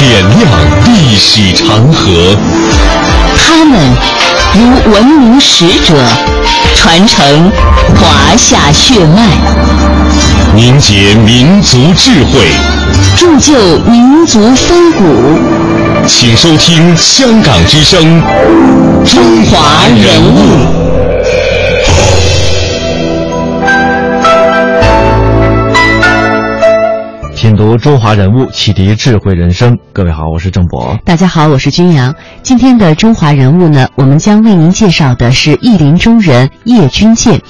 点亮历史长河。他们如文明使者，传承华夏血脉，凝结民族智慧，铸就民族风骨。请收听《香港之声》中华人物。中华人物，启迪智慧人生。各位好，我是郑博。大家好，我是君阳。今天的中华人物呢，我们将为您介绍的是译林中人叶君健。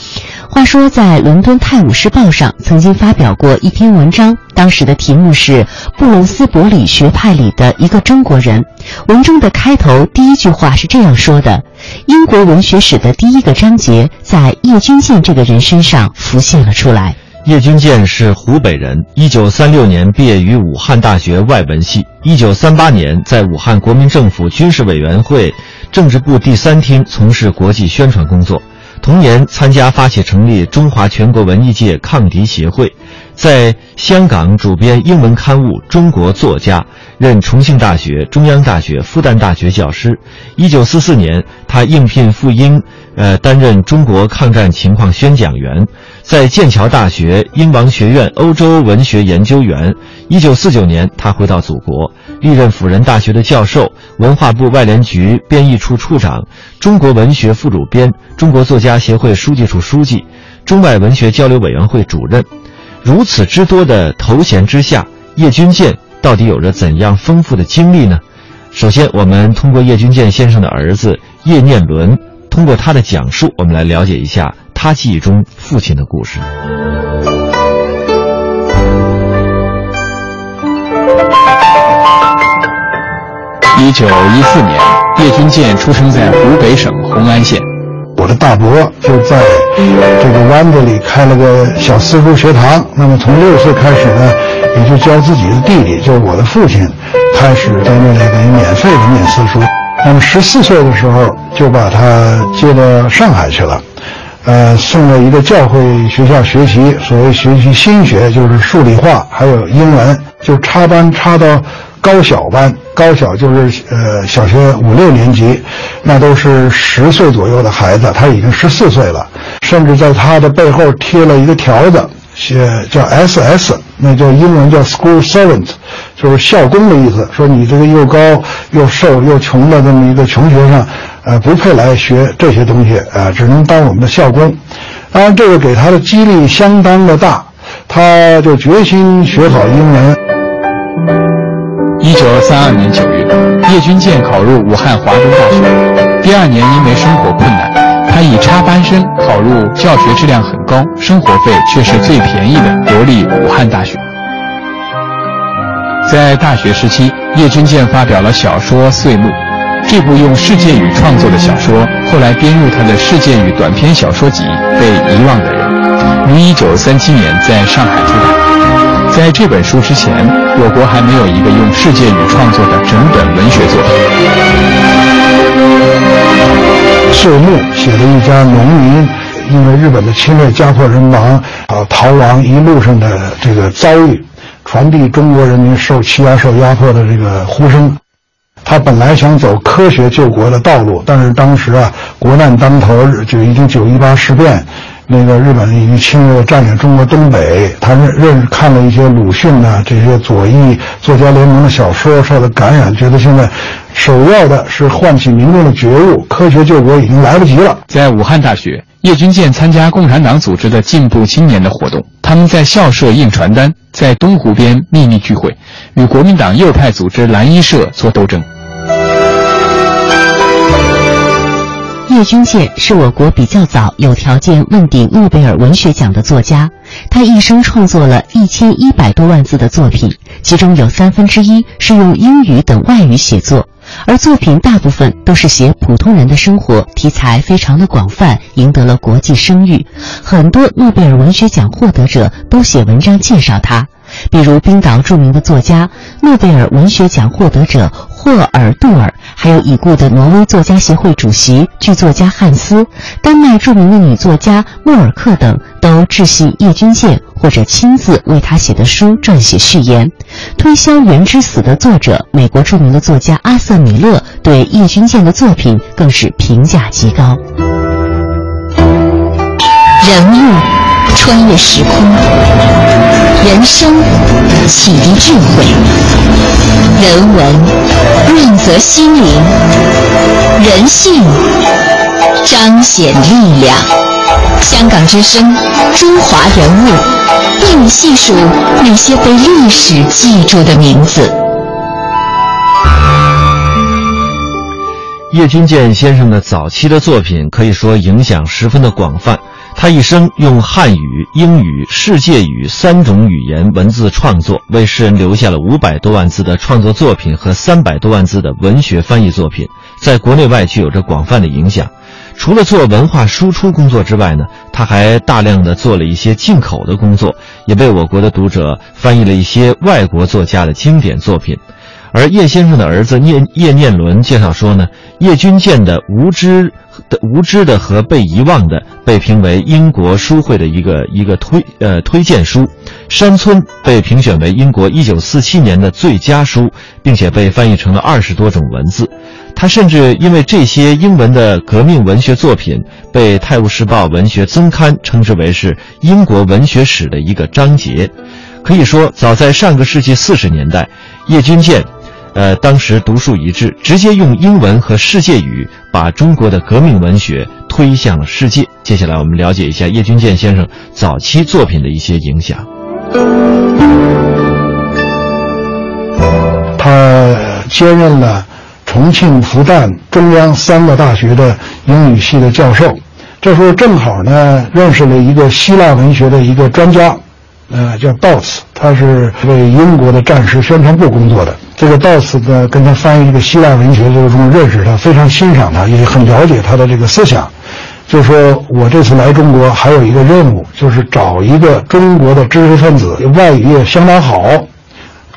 话说，在伦敦《泰晤士报》上曾经发表过一篇文章，当时的题目是“布伦斯伯里学派里的一个中国人”。文中的开头第一句话是这样说的：“英国文学史的第一个章节，在叶君健这个人身上浮现了出来。”叶君健是湖北人，一九三六年毕业于武汉大学外文系，一九三八年在武汉国民政府军事委员会政治部第三厅从事国际宣传工作。同年参加发起成立中华全国文艺界抗敌协会，在香港主编英文刊物《中国作家》，任重庆大学、中央大学、复旦大学教师。一九四四年，他应聘赴英，呃，担任中国抗战情况宣讲员。在剑桥大学英王学院欧洲文学研究员。一九四九年，他回到祖国，历任辅仁大学的教授、文化部外联局编译处处长、中国文学副主编、中国作家协会书记处书记、中外文学交流委员会主任。如此之多的头衔之下，叶君健到底有着怎样丰富的经历呢？首先，我们通过叶君健先生的儿子叶念伦，通过他的讲述，我们来了解一下。他记忆中父亲的故事。一九一四年，叶君健出生在湖北省红安县。我的大伯就在这个湾子里开了个小私塾学堂。那么从六岁开始呢，也就教自己的弟弟，就是我的父亲，开始在那里给免费的念私塾。那么十四岁的时候，就把他接到上海去了。呃，送到一个教会学校学习，所谓学习新学，就是数理化，还有英文，就插班插到高小班。高小就是呃小学五六年级，那都是十岁左右的孩子，他已经十四岁了，甚至在他的背后贴了一个条子，写叫 SS，那叫英文叫 School Servant，就是校工的意思。说你这个又高又瘦又穷的这么一个穷学生。呃，不配来学这些东西，呃，只能当我们的校工。当然，这个给他的激励相当的大，他就决心学好英文。一九三二年九月，叶君健考入武汉华中大学。第二年，因为生活困难，他以插班生考入教学质量很高、生活费却是最便宜的国立武汉大学。在大学时期，叶君健发表了小说《岁暮》。这部用世界语创作的小说，后来编入他的世界语短篇小说集《被遗忘的人》，于1937年在上海出版。在这本书之前，我国还没有一个用世界语创作的整本文学作品。岁暮写了一家农民因为日本的侵略家破人亡啊逃亡一路上的这个遭遇，传递中国人民受欺压受压迫的这个呼声。他本来想走科学救国的道路，但是当时啊，国难当头，就已经九一八事变，那个日本已经侵略占领中国东北。他认认识看了一些鲁迅呐这些左翼作家联盟的小说，受到感染，觉得现在首要的是唤起民众的觉悟，科学救国已经来不及了。在武汉大学，叶君健参加共产党组织的进步青年的活动，他们在校舍印传单，在东湖边秘密聚会，与国民党右派组织蓝衣社做斗争。叶君健是我国比较早有条件问鼎诺贝尔文学奖的作家，他一生创作了一千一百多万字的作品，其中有三分之一是用英语等外语写作，而作品大部分都是写普通人的生活，题材非常的广泛，赢得了国际声誉。很多诺贝尔文学奖获得者都写文章介绍他，比如冰岛著名的作家、诺贝尔文学奖获得者。霍尔杜尔，还有已故的挪威作家协会主席、剧作家汉斯，丹麦著名的女作家莫尔克等，都致信叶君健，或者亲自为他写的书撰写序言。推销《原之死》的作者，美国著名的作家阿瑟·米勒对叶君健的作品更是评价极高。人物穿越时空，人生启迪智慧，人文润泽心灵，人性彰显力量。香港之声，中华人物，为你细数那些被历史记住的名字。叶君健先生的早期的作品可以说影响十分的广泛。他一生用汉语、英语、世界语三种语言文字创作，为世人留下了五百多万字的创作作品和三百多万字的文学翻译作品，在国内外具有着广泛的影响。除了做文化输出工作之外呢，他还大量的做了一些进口的工作，也为我国的读者翻译了一些外国作家的经典作品。而叶先生的儿子叶叶念伦介绍说呢，叶君健的《无知》的《无知的》和《被遗忘的》被评为英国书会的一个一个推呃推荐书，《山村》被评选为英国一九四七年的最佳书，并且被翻译成了二十多种文字。他甚至因为这些英文的革命文学作品，被《泰晤士报》文学增刊称之为是英国文学史的一个章节。可以说，早在上个世纪四十年代，叶君健。呃，当时独树一帜，直接用英文和世界语把中国的革命文学推向了世界。接下来，我们了解一下叶君健先生早期作品的一些影响。他兼任了重庆、复旦、中央三个大学的英语系的教授，这时候正好呢认识了一个希腊文学的一个专家，呃，叫道斯，他是为英国的战时宣传部工作的。这个道斯呢，跟他翻译这个希腊文学过程中认识他，非常欣赏他，也很了解他的这个思想。就说我这次来中国还有一个任务，就是找一个中国的知识分子，外语也相当好，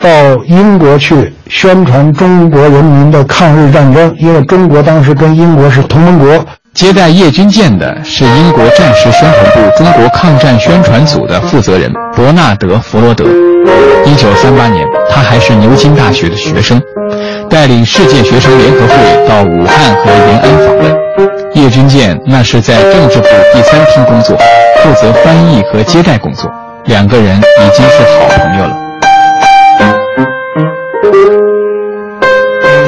到英国去宣传中国人民的抗日战争，因为中国当时跟英国是同盟国。接待叶君健的是英国战时宣传部中国抗战宣传组的负责人伯纳德·弗罗德。一九三八年，他还是牛津大学的学生，带领世界学生联合会到武汉和延安访问。叶君健那是在政治部第三厅工作，负责翻译和接待工作，两个人已经是好朋友了。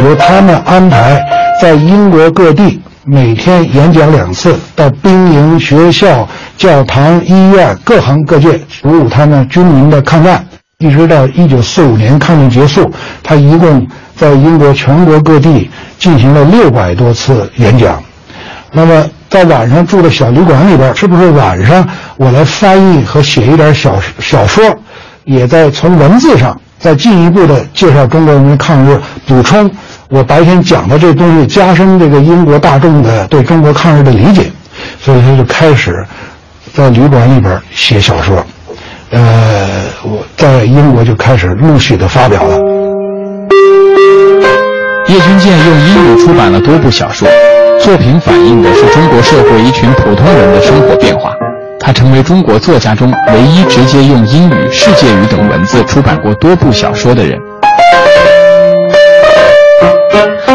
由他们安排在英国各地。每天演讲两次，到兵营、学校、教堂、医院各行各界服务他们军民的抗战，一直到一九四五年抗战结束，他一共在英国全国各地进行了六百多次演讲。那么在晚上住的小旅馆里边，是不是晚上我来翻译和写一点小小说，也在从文字上再进一步的介绍中国人民抗日，补充。我白天讲的这东西，加深这个英国大众的对中国抗日的理解，所以他就开始在旅馆里边写小说。呃，我在英国就开始陆续的发表了。叶君健用英语出版了多部小说，作品反映的是中国社会一群普通人的生活变化。他成为中国作家中唯一直接用英语、世界语等文字出版过多部小说的人。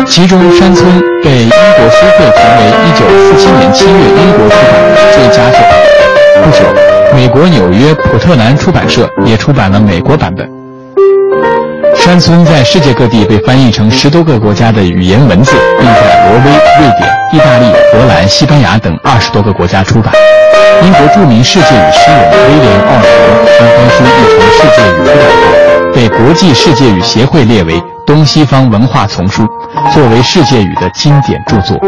其中，《山村》被英国书会评为1947年7月英国出版的最佳作品。不久，美国纽约普特兰出版社也出版了美国版本。《山村》在世界各地被翻译成十多个国家的语言文字，并在挪威、瑞典、意大利、荷兰、西班牙等二十多个国家出版。英国著名世界语诗人威廉·奥尔德将该书译成世界语出版后，被国际世界语协会列为东西方文化丛书。作为世界语的经典著作，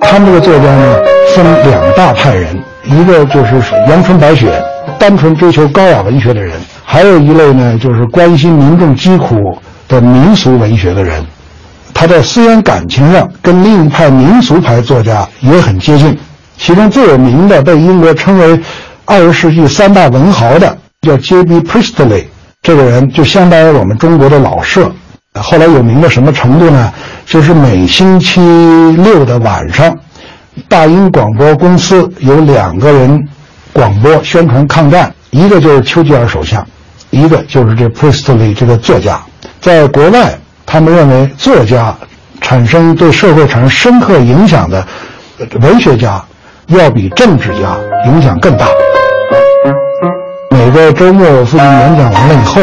他们这个作家呢，分两大派人，一个就是阳春白雪，单纯追求高雅文学的人；还有一类呢，就是关心民众疾苦的民俗文学的人。他在思想感情上跟另一派民俗派作家也很接近。其中最有名的，被英国称为二十世纪三大文豪的，叫 J.B. Priestley，这个人就相当于我们中国的老舍。后来有名到什么程度呢？就是每星期六的晚上，大英广播公司有两个人广播宣传抗战，一个就是丘吉尔首相，一个就是这 Priestley 这个作家。在国外，他们认为作家产生对社会产生深刻影响的文学家，要比政治家影响更大。每个周末，我父亲演讲完了以后，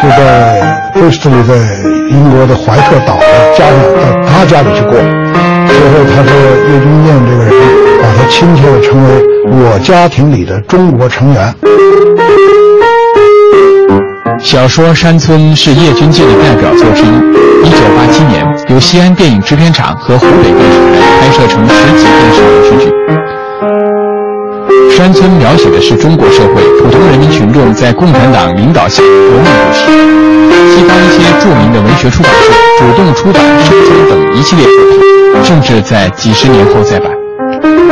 就在贝斯利在英国的怀特岛的家里，到他家里去过。最后他说，叶君健这个人，把他亲切的称为我家庭里的中国成员。小说《山村》是叶君健的代表作之一。一九八七年，由西安电影制片厂和湖北电视台拍摄成十集电视连续剧。《山村》描写的是中国社会普通人民群众在共产党领导下革命故事。西方一些著名的文学出版社主动出版《山村》等一系列作品，甚至在几十年后再版。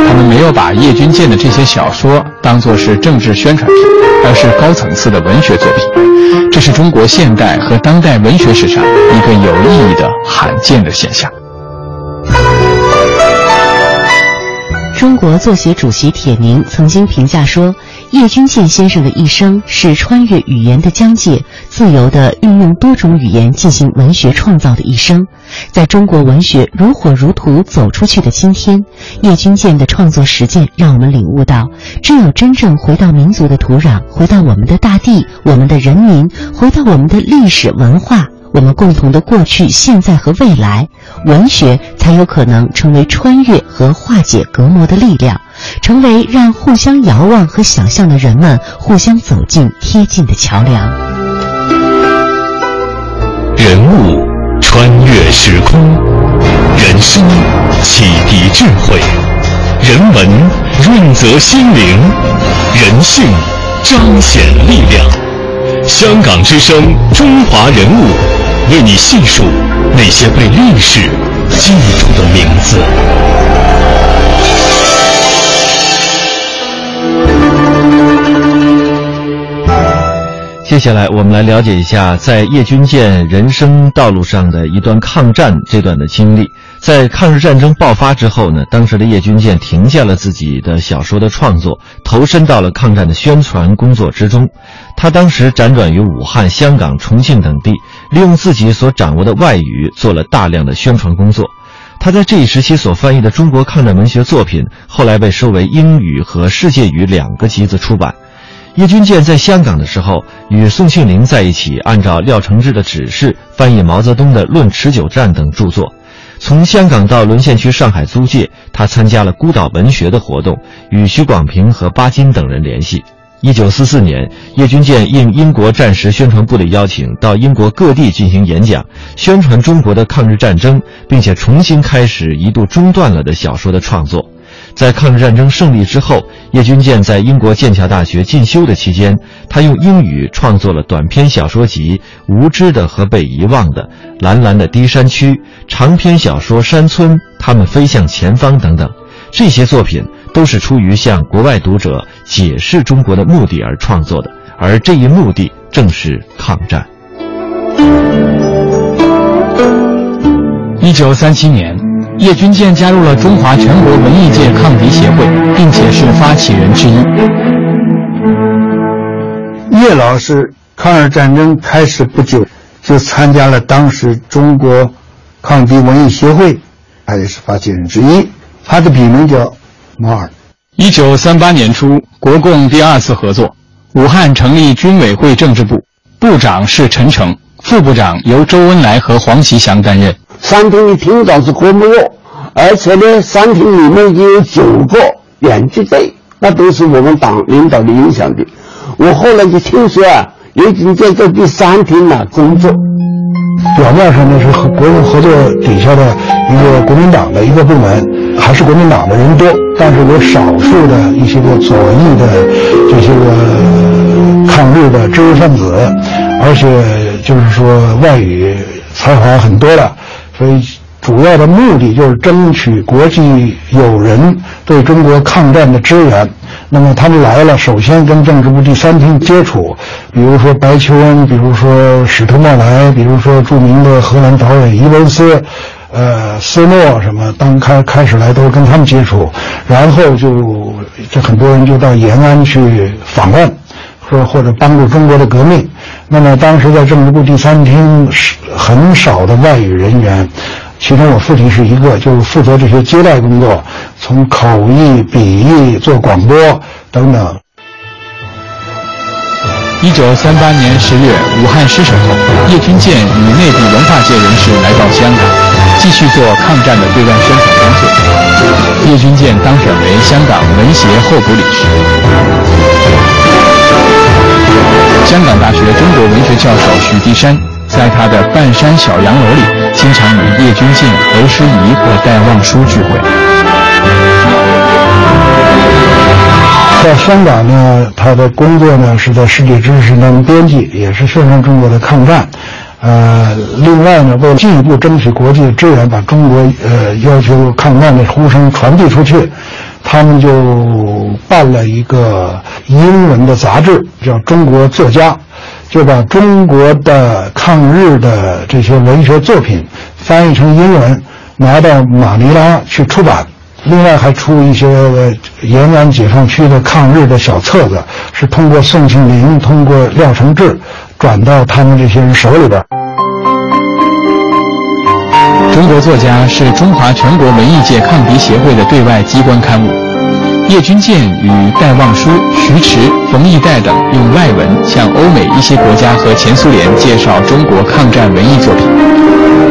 他们没有把叶君健的这些小说当作是政治宣传品，而是高层次的文学作品。这是中国现代和当代文学史上一个有意义的罕见的现象。中国作协主席铁凝曾经评价说：“叶君健先生的一生是穿越语言的疆界，自由地运用多种语言进行文学创造的一生。”在中国文学如火如荼走出去的今天，叶君健的创作实践让我们领悟到：只有真正回到民族的土壤，回到我们的大地、我们的人民，回到我们的历史文化。我们共同的过去、现在和未来，文学才有可能成为穿越和化解隔膜的力量，成为让互相遥望和想象的人们互相走近、贴近的桥梁。人物穿越时空，人生启迪智慧，人文润泽心灵，人性彰显力量。香港之声，中华人物。为你细数那些被历史记住的名字。接下来，我们来了解一下在叶君健人生道路上的一段抗战这段的经历。在抗日战争爆发之后呢，当时的叶君健停下了自己的小说的创作，投身到了抗战的宣传工作之中。他当时辗转于武汉、香港、重庆等地，利用自己所掌握的外语做了大量的宣传工作。他在这一时期所翻译的中国抗战文学作品，后来被收为英语和世界语两个集子出版。叶君健在香港的时候，与宋庆龄在一起，按照廖承志的指示翻译毛泽东的《论持久战》等著作。从香港到沦陷区上海租界，他参加了孤岛文学的活动，与徐广平和巴金等人联系。一九四四年，叶君健应英国战时宣传部的邀请，到英国各地进行演讲，宣传中国的抗日战争，并且重新开始一度中断了的小说的创作。在抗日战争胜利之后，叶君健在英国剑桥大学进修的期间，他用英语创作了短篇小说集《无知的和被遗忘的》《蓝蓝的低山区》长篇小说《山村》《他们飞向前方》等等。这些作品都是出于向国外读者解释中国的目的而创作的，而这一目的正是抗战。一九三七年。叶君健加入了中华全国文艺界抗敌协会，并且是发起人之一。叶老师抗日战争开始不久，就参加了当时中国抗敌文艺协会，他也是发起人之一。他的笔名叫摩尔。一九三八年初，国共第二次合作，武汉成立军委会政治部，部长是陈诚，副部长由周恩来和黄其祥担任。三厅的厅长是郭沫若，而且呢，三厅里面也有九个演剧队，那都是我们党领导的影响的。我后来就听说啊，叶君健在第三厅呢工作。表面上呢是和国共合作底下的一个国民党的一个部门，还是国民党的人多，但是有少数的一些个左翼的这些个抗日的知识分子，而且就是说外语才华很多的。所以，主要的目的就是争取国际友人对中国抗战的支援。那么他们来了，首先跟政治部第三厅接触，比如说白求恩，比如说史特莫莱，比如说著名的荷兰导演伊文斯，呃，斯诺什么，当开开始来都跟他们接触，然后就这很多人就到延安去访问，说或者帮助中国的革命。那么当时在政治部第三厅是很少的外语人员，其中我父亲是一个，就是负责这些接待工作，从口译、笔译、做广播等等。一九三八年十月，武汉失守后，叶君健与内地文化界人士来到香港，继续做抗战的对外宣传工作。叶君健当选为香港文协候补理事。香港大学中国文学教授许地山，在他的半山小洋楼里，经常与叶君健、娄师仪或戴望舒聚会。在香港呢，他的工作呢是在《世界知识》当编辑，也是宣传中国的抗战。呃，另外呢，为了进一步争取国际的支援，把中国呃要求抗战的呼声传递出去，他们就办了一个英文的杂志，叫《中国作家》，就把中国的抗日的这些文学作品翻译成英文，拿到马尼拉去出版。另外还出一些延安解放区的抗日的小册子，是通过宋庆龄、通过廖承志转到他们这些人手里边。中国作家是中华全国文艺界抗敌协会的对外机关刊物。叶君健与戴望舒、徐迟、冯骥岱等用外文向欧美一些国家和前苏联介绍中国抗战文艺作品。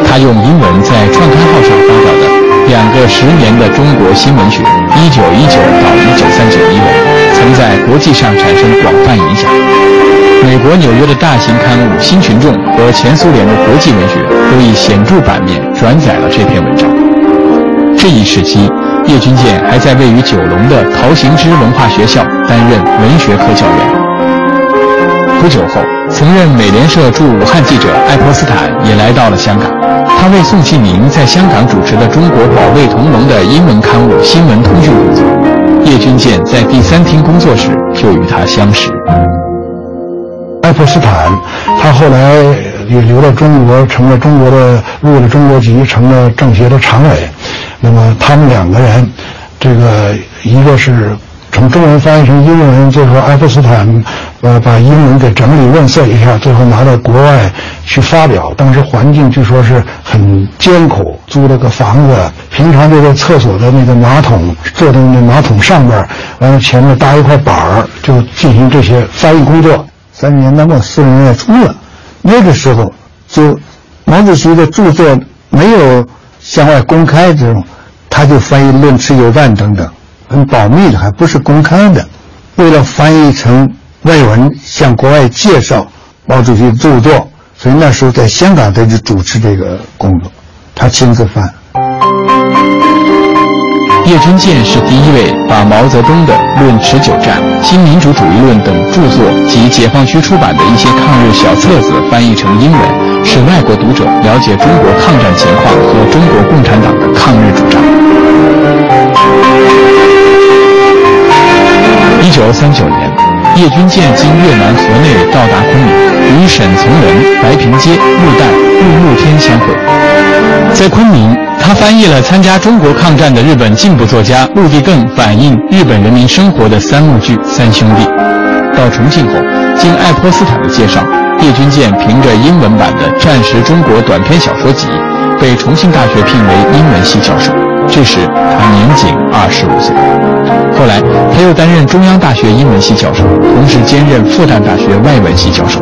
他用英文在创刊号上发表的。两个十年的中国新文学（一九一九到一九三九）一文，曾在国际上产生广泛影响。美国纽约的大型刊物《新群众》和前苏联的国际文学都以显著版面转载了这篇文章。这一时期，叶君健还在位于九龙的陶行知文化学校担任文学科教员。不久后，曾任美联社驻武汉记者爱泼斯坦也来到了香港。他为宋庆龄在香港主持的中国保卫同盟的英文刊物《新闻通讯》工作，叶君健在第三厅工作时就与他相识。爱泼斯坦，他后来也留了中国，成了中国的入了中国籍，成了政协的常委。那么他们两个人，这个一个是。从中文翻译成英文，最后爱泼斯坦，呃，把英文给整理润色一下，最后拿到国外去发表。当时环境据说是很艰苦，租了个房子，平常就在厕所的那个马桶坐在那马桶上边，完了前面搭一块板儿，就进行这些翻译工作。三十年代末四十年代初了，那个时候就毛主席的著作没有向外公开这种，他就翻译《论持久战》等等。很保密的，还不是公开的。为了翻译成外文，向国外介绍毛主席的著作，所以那时候在香港他就主持这个工作，他亲自翻。叶君健是第一位把毛泽东的《论持久战》《新民主主义论》等著作及解放区出版的一些抗日小册子翻译成英文，使外国读者了解中国抗战情况和中国共产党的抗日主张。一九三九年，叶君健经越南河内到达昆明，与沈从文、白平街、陆旦、陆慕天相会。在昆明，他翻译了参加中国抗战的日本进步作家陆地更反映日本人民生活的三幕剧《三兄弟》。到重庆后，经爱泼斯坦的介绍，叶君健凭着英文版的《战时中国短篇小说集》，被重庆大学聘为英文系教授。这时他年仅二十五岁。后来，他又担任中央大学英文系教授，同时兼任复旦大学外文系教授。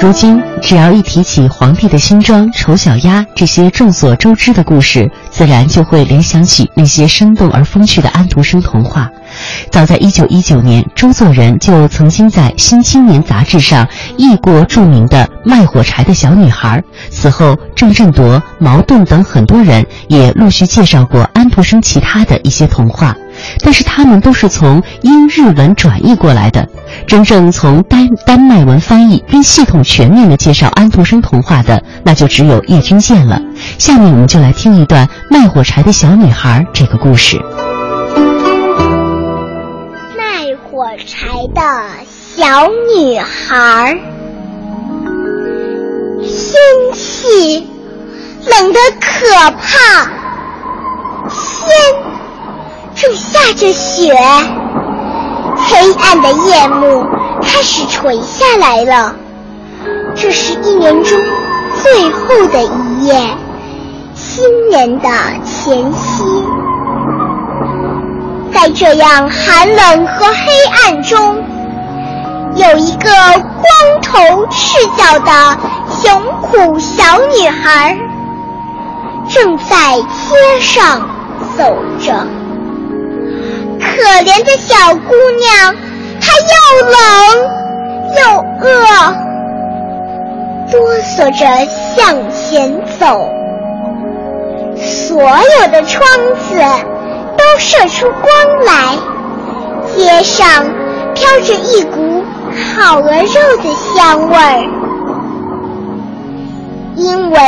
如今，只要一提起皇帝的新装、丑小鸭这些众所周知的故事，自然就会联想起那些生动而风趣的安徒生童话。早在1919年，周作人就曾经在《新青年》杂志上译过著名的《卖火柴的小女孩》。此后，郑振铎、茅盾等很多人也陆续介绍过安徒生其他的一些童话。但是他们都是从英日文转译过来的，真正从丹丹麦文翻译并系统全面的介绍安徒生童话的，那就只有叶君健了。下面我们就来听一段《卖火柴的小女孩》这个故事。卖火柴的小女孩，天气冷得可怕，天。下着雪，黑暗的夜幕开始垂下来了。这是一年中最后的一夜，新年的前夕。在这样寒冷和黑暗中，有一个光头赤脚的穷苦小女孩，正在街上走着。可怜的小姑娘，她又冷又饿，哆嗦着向前走。所有的窗子都射出光来，街上飘着一股烤鹅肉的香味儿。因为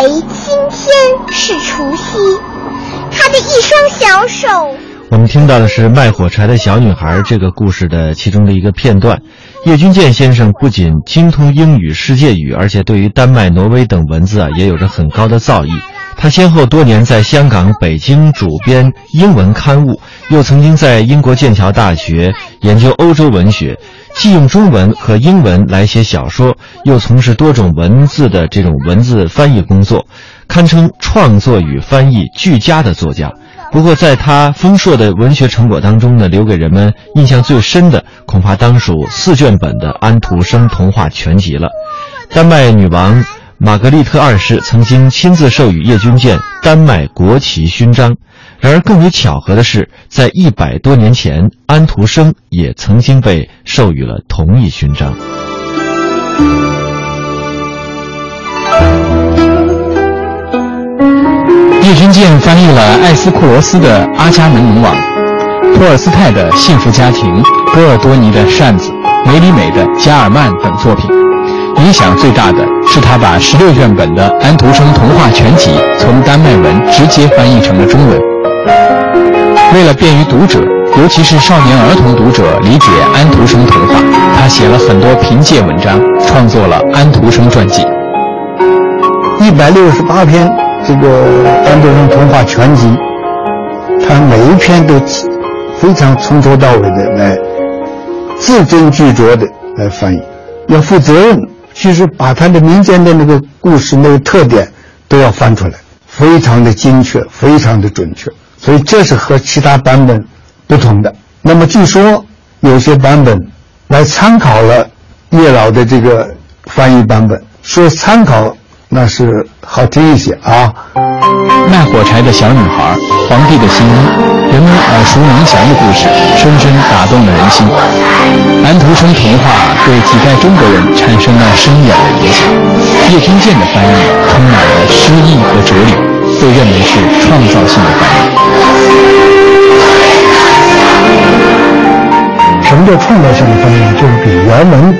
今天是除夕，她的一双小手。我们听到的是《卖火柴的小女孩》这个故事的其中的一个片段。叶君健先生不仅精通英语、世界语，而且对于丹麦、挪威等文字啊也有着很高的造诣。他先后多年在香港、北京主编英文刊物，又曾经在英国剑桥大学研究欧洲文学，既用中文和英文来写小说，又从事多种文字的这种文字翻译工作，堪称创作与翻译俱佳的作家。不过，在他丰硕的文学成果当中呢，留给人们印象最深的，恐怕当属四卷本的安徒生童话全集了。丹麦女王玛格丽特二世曾经亲自授予叶君健丹麦国旗勋章。然而，更为巧合的是，在一百多年前，安徒生也曾经被授予了同一勋章。叶君健翻译了艾斯库罗斯的《阿伽门农王》，托尔斯泰的《幸福家庭》，波尔多尼的《扇子》，梅里美的《加尔曼》等作品。影响最大的是他把十六卷本的安徒生童话全集从丹麦文直接翻译成了中文。为了便于读者，尤其是少年儿童读者理解安徒生童话，他写了很多评介文章，创作了《安徒生传记》，一百六十八篇。这个安徒生童话全集，他每一篇都非常从头到尾的来字斟句酌的来翻译，要负责任。其实把他的民间的那个故事那个特点都要翻出来，非常的精确，非常的准确。所以这是和其他版本不同的。那么据说有些版本来参考了叶老的这个翻译版本，说参考。那是好听一些啊！卖火柴的小女孩，皇帝的新衣，人们耳熟能详的故事，深深打动了人心。安徒生童话对几代中国人产生了深远的影响。叶君健的翻译充满了诗意和哲理，被认为是创造性的翻译。什么叫创造性的翻译？就是比原文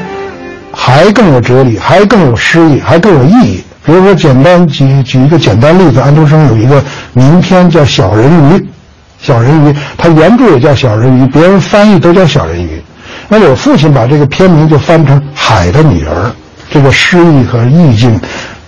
还更有哲理，还更有诗意，还更有意义。比如说，简单举举一个简单例子，安徒生有一个名篇叫《小人鱼》，小人鱼，他原著也叫《小人鱼》，别人翻译都叫《小人鱼》。那我父亲把这个片名就翻成《海的女儿》，这个诗意和意境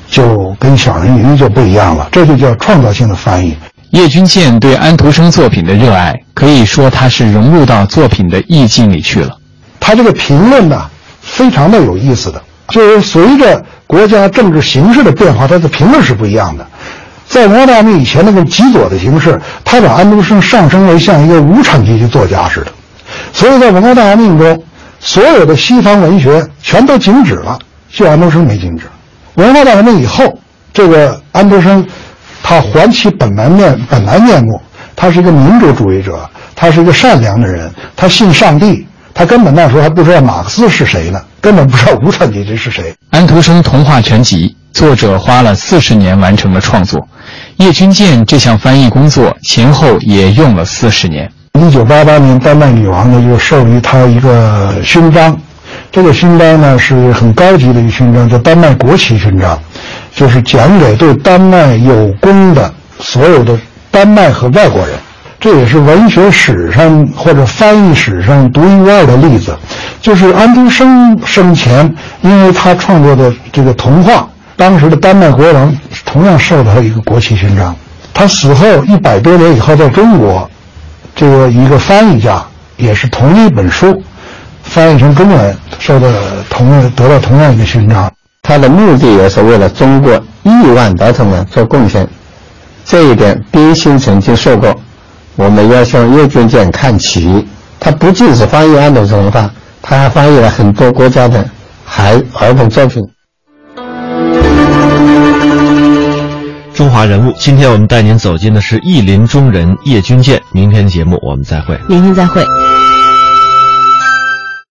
就跟《小人鱼》就不一样了，这就叫创造性的翻译。叶君健对安徒生作品的热爱，可以说他是融入到作品的意境里去了。他这个评论呢，非常的有意思的，就是随着。国家政治形势的变化，它的评论是不一样的。在文化大革命以前，那个极左的形式，他把安徒生上升为像一个无产阶级作家似的。所以在文化大革命中，所有的西方文学全都静止了，就安徒生没静止。文化大革命以后，这个安徒生他还其本来面本来面目，他是一个民主主义者，他是一个善良的人，他信上帝，他根本那时候还不知道马克思是谁呢，根本不知道无产阶级是谁。安徒生童话全集，作者花了四十年完成了创作，叶君健这项翻译工作前后也用了四十年。一九八八年，丹麦女王呢又授予他一个勋章，这个勋章呢是很高级的一个勋章，叫丹麦国旗勋章，就是奖给对丹麦有功的所有的丹麦和外国人。这也是文学史上或者翻译史上独一无二的例子。就是安徒生生前，因为他创作的这个童话，当时的丹麦国王同样受到一个国旗勋章。他死后一百多年以后，在中国。这个一个翻译家也是同一本书翻译成中文，受到同样得到同样一个勋章。他的目的也是为了中国亿万儿童们做贡献，这一点冰心曾经说过。我们要向叶君健看齐，他不仅是翻译安徒生话，他还翻译了很多国家的孩儿童作品。中华人物，今天我们带您走进的是译林中人叶君健。明天节目我们再会。明天再会。